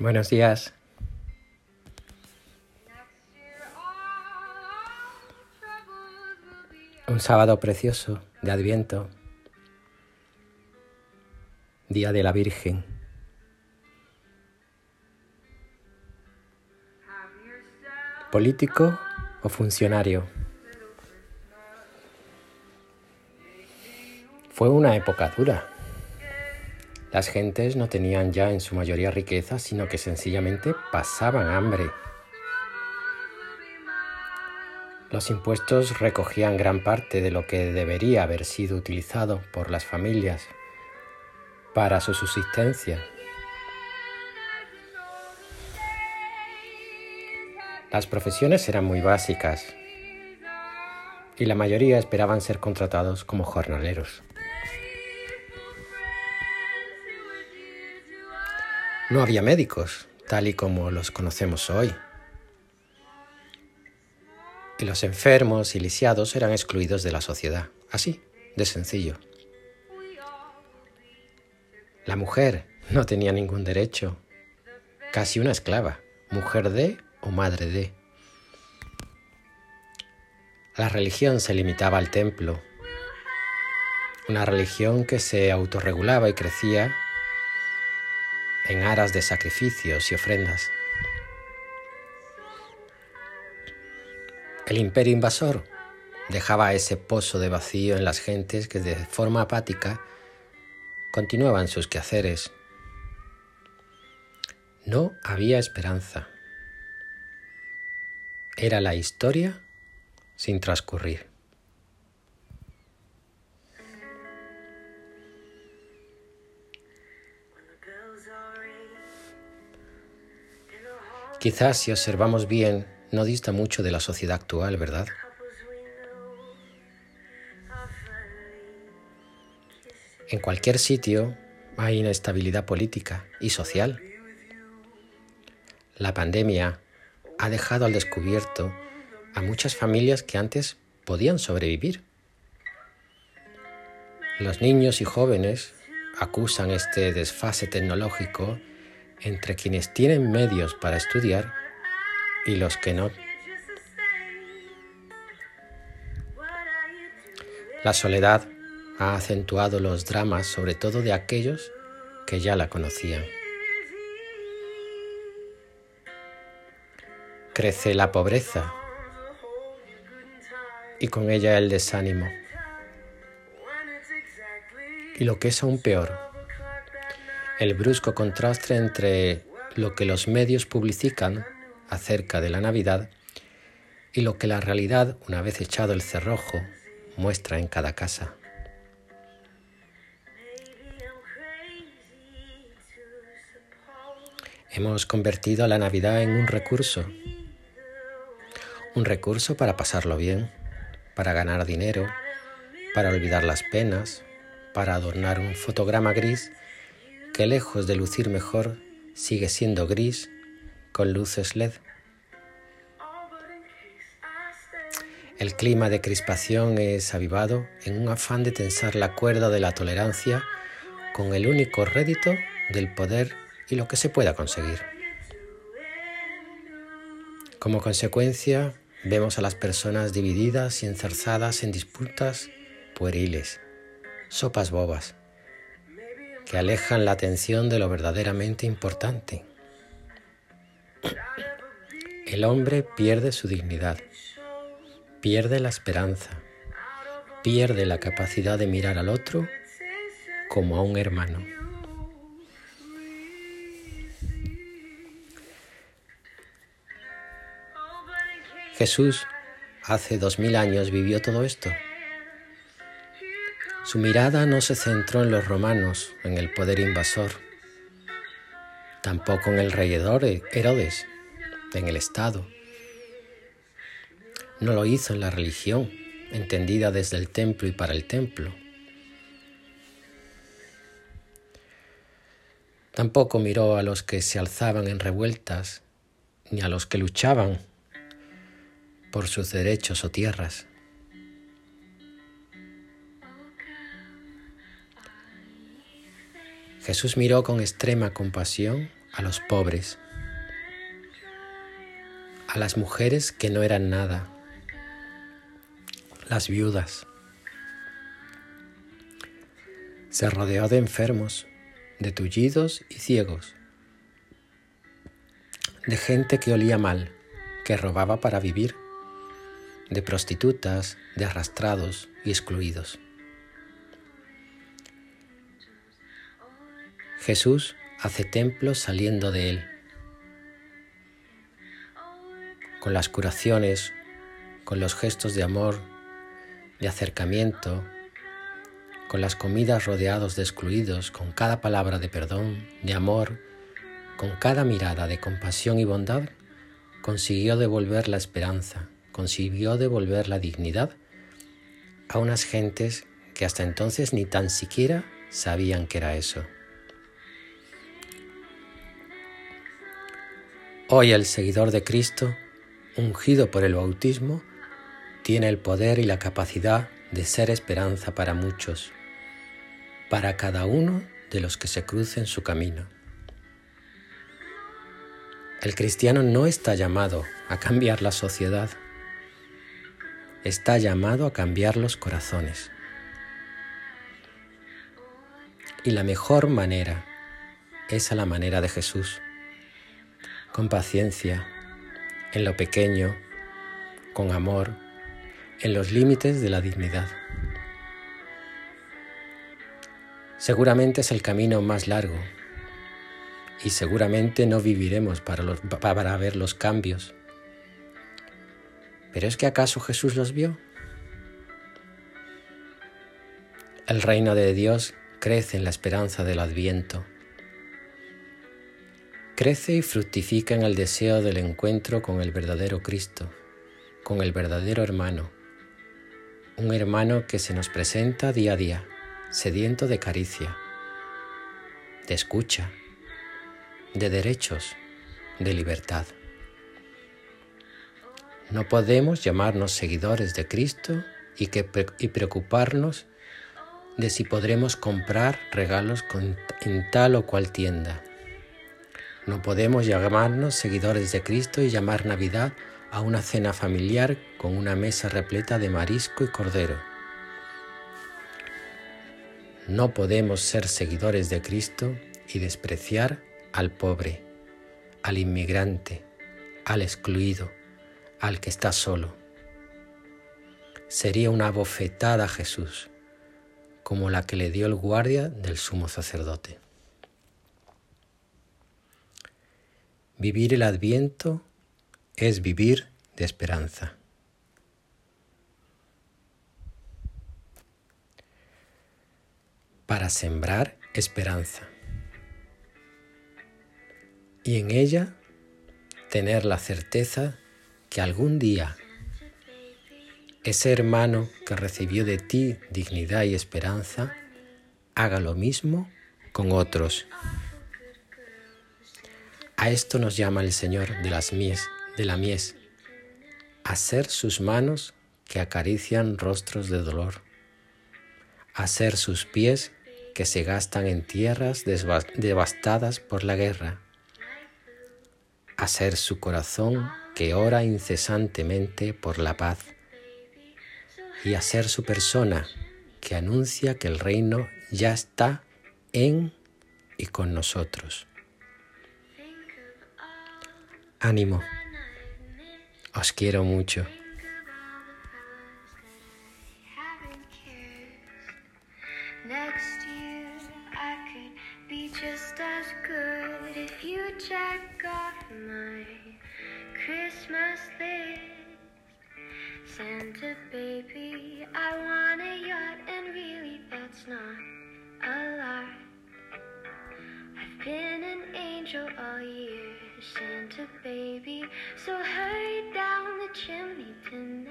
Buenos días. Un sábado precioso de Adviento, Día de la Virgen. ¿Político o funcionario? Fue una época dura. Las gentes no tenían ya en su mayoría riqueza, sino que sencillamente pasaban hambre. Los impuestos recogían gran parte de lo que debería haber sido utilizado por las familias para su subsistencia. Las profesiones eran muy básicas y la mayoría esperaban ser contratados como jornaleros. No había médicos, tal y como los conocemos hoy. Y los enfermos y lisiados eran excluidos de la sociedad. Así, de sencillo. La mujer no tenía ningún derecho. Casi una esclava, mujer de o madre de. La religión se limitaba al templo. Una religión que se autorregulaba y crecía en aras de sacrificios y ofrendas. El imperio invasor dejaba ese pozo de vacío en las gentes que de forma apática continuaban sus quehaceres. No había esperanza. Era la historia sin transcurrir. Quizás si observamos bien, no dista mucho de la sociedad actual, ¿verdad? En cualquier sitio hay inestabilidad política y social. La pandemia ha dejado al descubierto a muchas familias que antes podían sobrevivir. Los niños y jóvenes acusan este desfase tecnológico entre quienes tienen medios para estudiar y los que no. La soledad ha acentuado los dramas, sobre todo de aquellos que ya la conocían. Crece la pobreza y con ella el desánimo. Y lo que es aún peor, el brusco contraste entre lo que los medios publicitan acerca de la Navidad y lo que la realidad, una vez echado el cerrojo, muestra en cada casa. Hemos convertido la Navidad en un recurso, un recurso para pasarlo bien, para ganar dinero, para olvidar las penas, para adornar un fotograma gris que lejos de lucir mejor sigue siendo gris con luces LED. El clima de crispación es avivado en un afán de tensar la cuerda de la tolerancia con el único rédito del poder y lo que se pueda conseguir. Como consecuencia, vemos a las personas divididas y enzarzadas en disputas pueriles, sopas bobas, que alejan la atención de lo verdaderamente importante. El hombre pierde su dignidad, pierde la esperanza, pierde la capacidad de mirar al otro como a un hermano. Jesús hace dos mil años vivió todo esto. Su mirada no se centró en los romanos, en el poder invasor, tampoco en el rey Herodes, en el Estado. No lo hizo en la religión, entendida desde el templo y para el templo. Tampoco miró a los que se alzaban en revueltas, ni a los que luchaban por sus derechos o tierras. Jesús miró con extrema compasión a los pobres, a las mujeres que no eran nada, las viudas. Se rodeó de enfermos, de tullidos y ciegos, de gente que olía mal, que robaba para vivir, de prostitutas, de arrastrados y excluidos. Jesús hace templo saliendo de él, con las curaciones, con los gestos de amor, de acercamiento, con las comidas rodeados de excluidos, con cada palabra de perdón, de amor, con cada mirada de compasión y bondad, consiguió devolver la esperanza, consiguió devolver la dignidad a unas gentes que hasta entonces ni tan siquiera sabían que era eso. Hoy el seguidor de Cristo, ungido por el bautismo, tiene el poder y la capacidad de ser esperanza para muchos, para cada uno de los que se crucen su camino. El cristiano no está llamado a cambiar la sociedad, está llamado a cambiar los corazones. Y la mejor manera es a la manera de Jesús con paciencia, en lo pequeño, con amor, en los límites de la dignidad. Seguramente es el camino más largo y seguramente no viviremos para, ver los cambios. ¿Pero es que acaso Jesús los vio? El reino de Dios crece en la esperanza del adviento Crece y fructifica en el deseo del encuentro con el verdadero Cristo, con el verdadero hermano, un hermano que se nos presenta día a día, sediento de caricia, de escucha, de derechos, de libertad. No podemos llamarnos seguidores de Cristo y, preocuparnos de si podremos comprar regalos en tal o cual tienda no podemos llamarnos seguidores de Cristo y llamar Navidad a una cena familiar con una mesa repleta de marisco y cordero. No podemos ser seguidores de Cristo y despreciar al pobre, al inmigrante, al excluido, al que está solo. Sería una bofetada a Jesús, como la que le dio el guardia del sumo sacerdote. Vivir el adviento es vivir de esperanza. Para sembrar esperanza. Y en ella tener la certeza que algún día ese hermano que recibió de ti dignidad y esperanza haga lo mismo con otros. A esto nos llama el Señor de las mies, de la mies, a ser sus manos que acarician rostros de dolor, a ser sus pies que se gastan en tierras devastadas por la guerra, a ser su corazón que ora incesantemente por la paz, y a ser su persona que anuncia que el reino ya está en y con nosotros. Ánimo. Os quiero mucho. Baby, I want a yacht, and really that's not a. I've been an angel all year. Santa baby, so hurry down the chimney tonight.